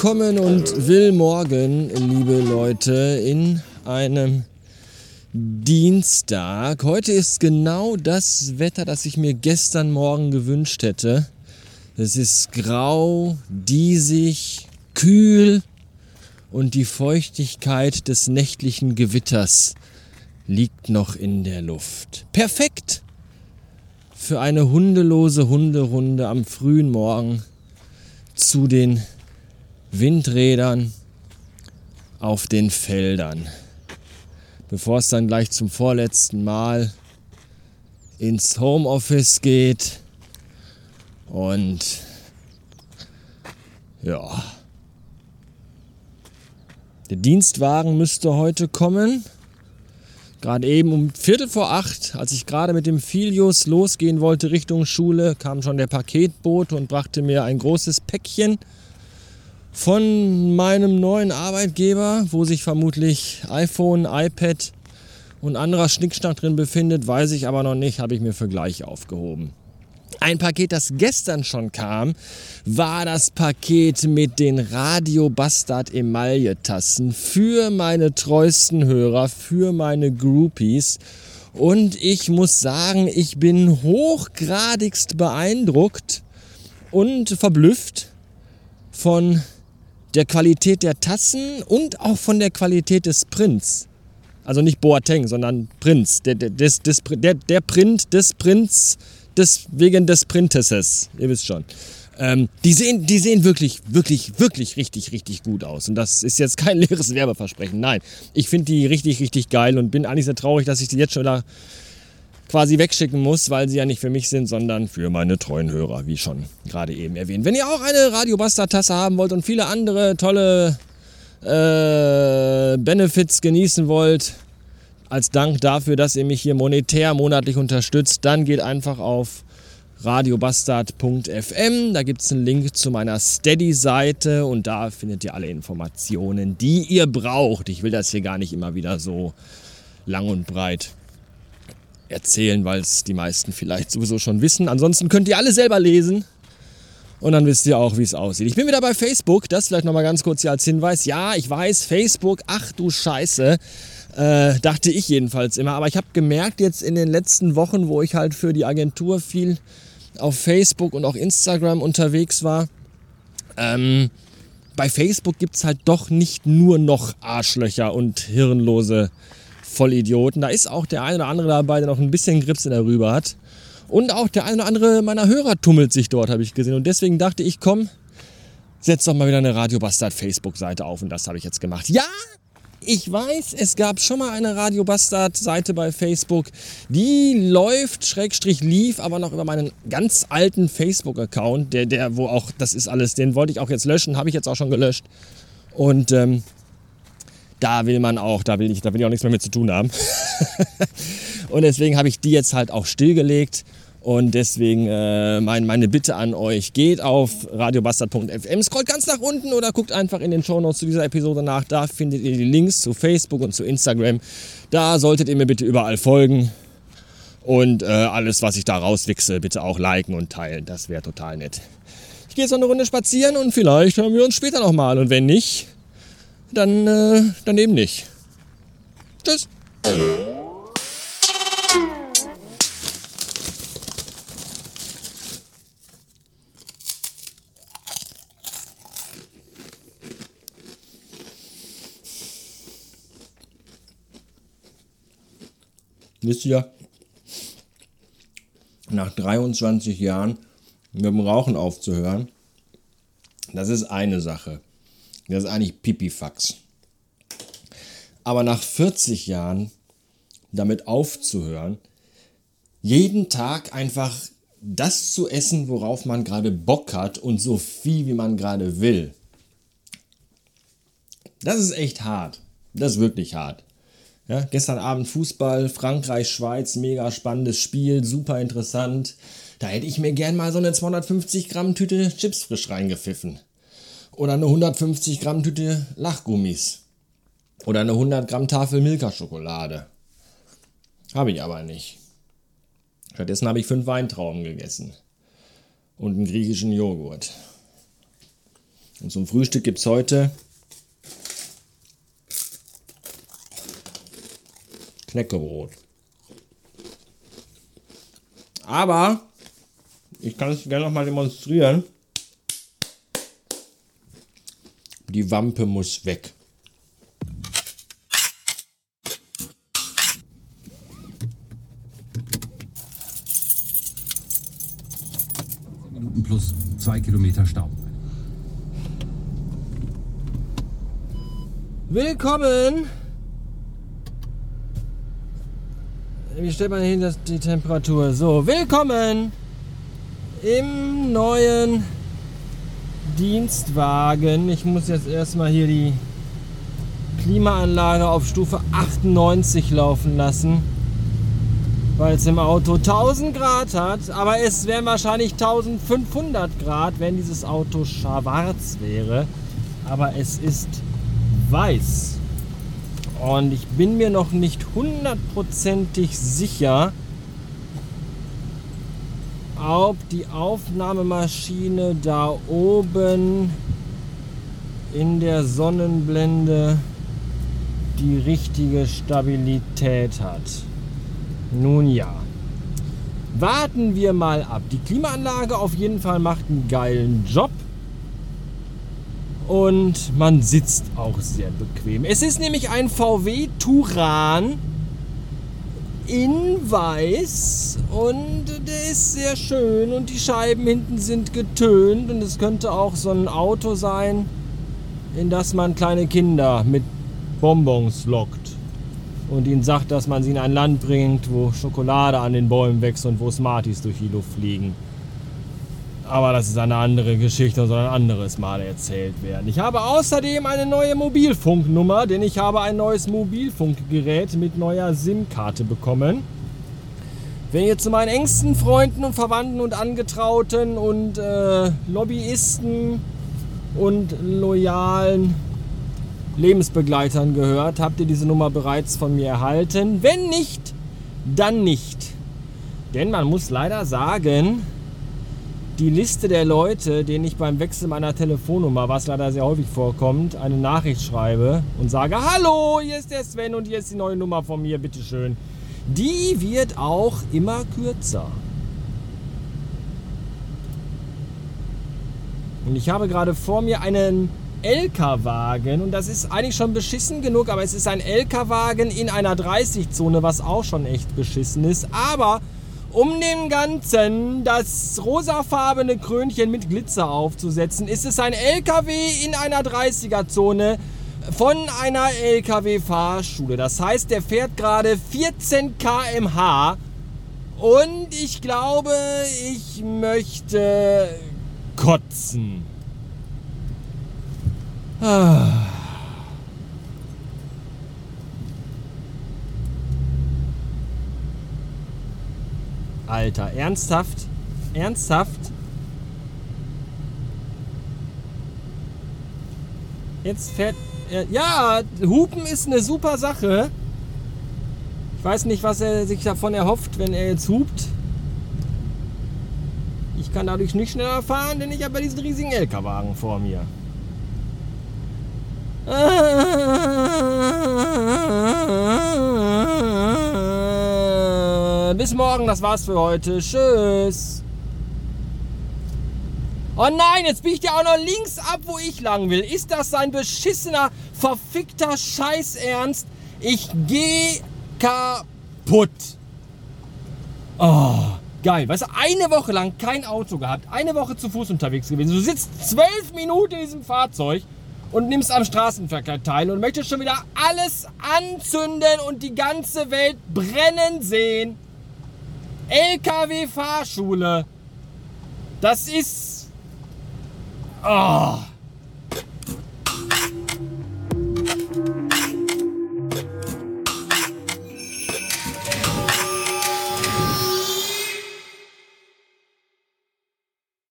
willkommen und will morgen, liebe Leute, in einem Dienstag. Heute ist genau das Wetter, das ich mir gestern Morgen gewünscht hätte. Es ist grau, diesig, kühl und die Feuchtigkeit des nächtlichen Gewitters liegt noch in der Luft. Perfekt für eine hundelose Hunderunde am frühen Morgen zu den Windrädern auf den Feldern. Bevor es dann gleich zum vorletzten Mal ins Homeoffice geht und ja. Der Dienstwagen müsste heute kommen. Gerade eben um Viertel vor acht, als ich gerade mit dem Filius losgehen wollte Richtung Schule, kam schon der Paketbote und brachte mir ein großes Päckchen von meinem neuen Arbeitgeber, wo sich vermutlich iPhone, iPad und anderer Schnickschnack drin befindet, weiß ich aber noch nicht, habe ich mir für gleich aufgehoben. Ein Paket, das gestern schon kam, war das Paket mit den Radio Bastard Emaille Tassen für meine treuesten Hörer, für meine Groupies. Und ich muss sagen, ich bin hochgradigst beeindruckt und verblüfft von der Qualität der Tassen und auch von der Qualität des Prints. Also nicht Boateng, sondern Prinz. Der, der, des, des, der, der Print des Prinz des, wegen des Printesses. Ihr wisst schon. Ähm, die, sehen, die sehen wirklich, wirklich, wirklich richtig, richtig gut aus. Und das ist jetzt kein leeres Werbeversprechen. Nein, ich finde die richtig, richtig geil und bin eigentlich sehr traurig, dass ich die jetzt schon da quasi wegschicken muss, weil sie ja nicht für mich sind, sondern für meine treuen Hörer, wie schon gerade eben erwähnt. Wenn ihr auch eine Radio Bastard Tasse haben wollt und viele andere tolle äh, Benefits genießen wollt, als Dank dafür, dass ihr mich hier monetär monatlich unterstützt, dann geht einfach auf radiobastard.fm. Da gibt es einen Link zu meiner Steady-Seite und da findet ihr alle Informationen, die ihr braucht. Ich will das hier gar nicht immer wieder so lang und breit erzählen, weil es die meisten vielleicht sowieso schon wissen. Ansonsten könnt ihr alle selber lesen. Und dann wisst ihr auch, wie es aussieht. Ich bin wieder bei Facebook. Das vielleicht nochmal ganz kurz hier als Hinweis. Ja, ich weiß, Facebook, ach du Scheiße. Äh, dachte ich jedenfalls immer. Aber ich habe gemerkt jetzt in den letzten Wochen, wo ich halt für die Agentur viel auf Facebook und auch Instagram unterwegs war, ähm, bei Facebook gibt es halt doch nicht nur noch Arschlöcher und hirnlose Vollidioten. Da ist auch der eine oder andere dabei, der noch ein bisschen Grips in der Rübe hat. Und auch der eine oder andere meiner Hörer tummelt sich dort, habe ich gesehen. Und deswegen dachte ich, komm, setz doch mal wieder eine Radio Bastard Facebook-Seite auf. Und das habe ich jetzt gemacht. Ja, ich weiß, es gab schon mal eine Radio Bastard Seite bei Facebook. Die läuft, Schrägstrich lief, aber noch über meinen ganz alten Facebook-Account, der, der, wo auch, das ist alles, den wollte ich auch jetzt löschen, habe ich jetzt auch schon gelöscht. Und ähm, da will man auch, da will ich, da will ich auch nichts mehr mit zu tun haben. und deswegen habe ich die jetzt halt auch stillgelegt und deswegen äh, mein, meine Bitte an euch, geht auf radiobastard.fm, scrollt ganz nach unten oder guckt einfach in den Shownotes zu dieser Episode nach. Da findet ihr die Links zu Facebook und zu Instagram. Da solltet ihr mir bitte überall folgen. Und äh, alles, was ich da rauswichse, bitte auch liken und teilen. Das wäre total nett. Ich gehe jetzt noch eine Runde spazieren und vielleicht hören wir uns später nochmal. Und wenn nicht, dann, äh, dann eben nicht. Tschüss. wisst ihr, nach 23 Jahren mit dem Rauchen aufzuhören, das ist eine Sache. Das ist eigentlich Pipifax. Aber nach 40 Jahren damit aufzuhören, jeden Tag einfach das zu essen, worauf man gerade Bock hat und so viel, wie man gerade will. Das ist echt hart. Das ist wirklich hart. Ja, gestern Abend Fußball, Frankreich, Schweiz, mega spannendes Spiel, super interessant. Da hätte ich mir gern mal so eine 250 Gramm Tüte Chips frisch reingepfiffen. Oder eine 150 Gramm Tüte Lachgummis. Oder eine 100 Gramm Tafel Milka-Schokolade. Habe ich aber nicht. Stattdessen habe ich fünf Weintrauben gegessen. Und einen griechischen Joghurt. Und zum Frühstück gibt es heute Knäckebrot. Aber ich kann es gerne noch mal demonstrieren. Die Wampe muss weg. Minuten plus zwei Kilometer Stau. Willkommen! Wie stellt man hin dass die Temperatur? So, willkommen im neuen Dienstwagen. Ich muss jetzt erstmal hier die Klimaanlage auf Stufe 98 laufen lassen, weil es im Auto 1000 Grad hat. Aber es wären wahrscheinlich 1500 Grad, wenn dieses Auto schwarz wäre. Aber es ist weiß. Und ich bin mir noch nicht hundertprozentig sicher, ob die Aufnahmemaschine da oben in der Sonnenblende die richtige Stabilität hat. Nun ja. Warten wir mal ab. Die Klimaanlage auf jeden Fall macht einen geilen Job und man sitzt auch sehr bequem. Es ist nämlich ein VW Turan in weiß und der ist sehr schön und die Scheiben hinten sind getönt und es könnte auch so ein Auto sein, in das man kleine Kinder mit Bonbons lockt und ihnen sagt, dass man sie in ein Land bringt, wo Schokolade an den Bäumen wächst und wo Smarties durch die Luft fliegen. Aber das ist eine andere Geschichte und soll ein anderes Mal erzählt werden. Ich habe außerdem eine neue Mobilfunknummer, denn ich habe ein neues Mobilfunkgerät mit neuer SIM-Karte bekommen. Wenn ihr zu meinen engsten Freunden und Verwandten und Angetrauten und äh, Lobbyisten und loyalen Lebensbegleitern gehört, habt ihr diese Nummer bereits von mir erhalten. Wenn nicht, dann nicht. Denn man muss leider sagen, die Liste der Leute, denen ich beim Wechsel meiner Telefonnummer, was leider sehr häufig vorkommt, eine Nachricht schreibe und sage, hallo, hier ist der Sven und hier ist die neue Nummer von mir, bitteschön. Die wird auch immer kürzer. Und ich habe gerade vor mir einen LK-Wagen und das ist eigentlich schon beschissen genug, aber es ist ein LK-Wagen in einer 30-Zone, was auch schon echt beschissen ist. Aber um dem Ganzen das rosafarbene Krönchen mit Glitzer aufzusetzen, ist es ein LKW in einer 30er-Zone von einer LKW-Fahrschule. Das heißt, der fährt gerade 14 km/h und ich glaube, ich möchte kotzen. Ah. Alter, ernsthaft? Ernsthaft? Jetzt fährt er. Ja, Hupen ist eine super Sache. Ich weiß nicht, was er sich davon erhofft, wenn er jetzt hupt. Ich kann dadurch nicht schneller fahren, denn ich habe diesen riesigen LKW-Wagen vor mir. Morgen, das war's für heute. Tschüss. Oh nein, jetzt biegt ja auch noch links ab, wo ich lang will. Ist das sein beschissener, verfickter Scheißernst? Ich geh kaputt. Oh, geil. Weißt du, eine Woche lang kein Auto gehabt, eine Woche zu Fuß unterwegs gewesen. Du sitzt zwölf Minuten in diesem Fahrzeug und nimmst am Straßenverkehr teil und möchtest schon wieder alles anzünden und die ganze Welt brennen sehen. LKW-Fahrschule. Das ist. Oh.